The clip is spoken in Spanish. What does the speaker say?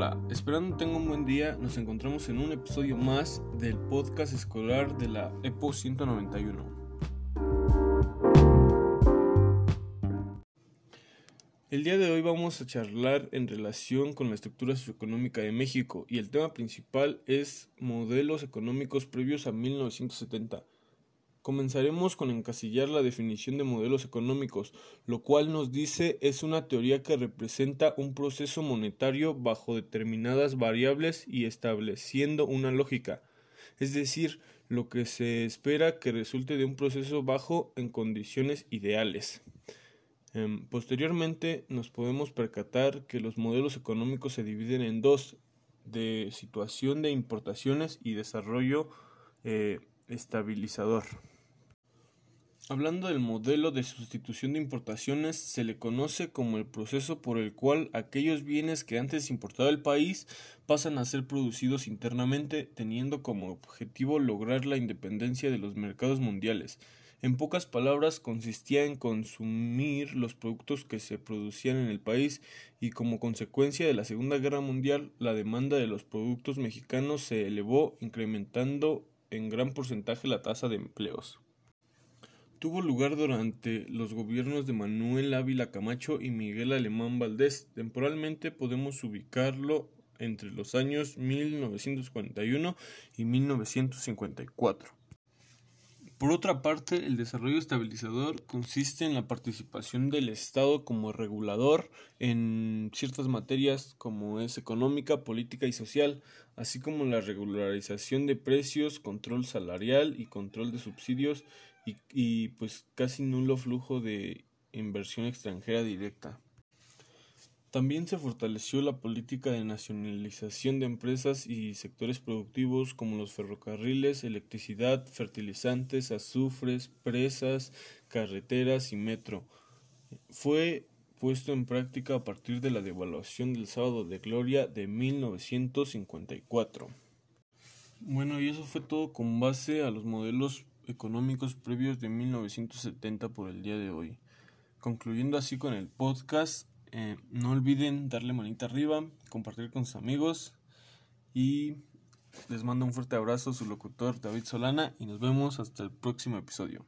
Hola, esperando tenga un buen día, nos encontramos en un episodio más del podcast escolar de la EPO 191. El día de hoy vamos a charlar en relación con la estructura socioeconómica de México y el tema principal es modelos económicos previos a 1970. Comenzaremos con encasillar la definición de modelos económicos, lo cual nos dice es una teoría que representa un proceso monetario bajo determinadas variables y estableciendo una lógica, es decir, lo que se espera que resulte de un proceso bajo en condiciones ideales. Em, posteriormente nos podemos percatar que los modelos económicos se dividen en dos, de situación de importaciones y desarrollo eh, estabilizador. Hablando del modelo de sustitución de importaciones, se le conoce como el proceso por el cual aquellos bienes que antes importaba el país pasan a ser producidos internamente, teniendo como objetivo lograr la independencia de los mercados mundiales. En pocas palabras, consistía en consumir los productos que se producían en el país y como consecuencia de la Segunda Guerra Mundial, la demanda de los productos mexicanos se elevó, incrementando en gran porcentaje la tasa de empleos tuvo lugar durante los gobiernos de Manuel Ávila Camacho y Miguel Alemán Valdés. Temporalmente podemos ubicarlo entre los años 1941 y 1954. Por otra parte, el desarrollo estabilizador consiste en la participación del Estado como regulador en ciertas materias como es económica, política y social, así como la regularización de precios, control salarial y control de subsidios y, pues casi nulo flujo de inversión extranjera directa. También se fortaleció la política de nacionalización de empresas y sectores productivos como los ferrocarriles, electricidad, fertilizantes, azufres, presas, carreteras y metro. Fue puesto en práctica a partir de la devaluación del sábado de gloria de 1954. Bueno, y eso fue todo con base a los modelos económicos previos de 1970 por el día de hoy. Concluyendo así con el podcast, eh, no olviden darle manita arriba, compartir con sus amigos y les mando un fuerte abrazo su locutor David Solana y nos vemos hasta el próximo episodio.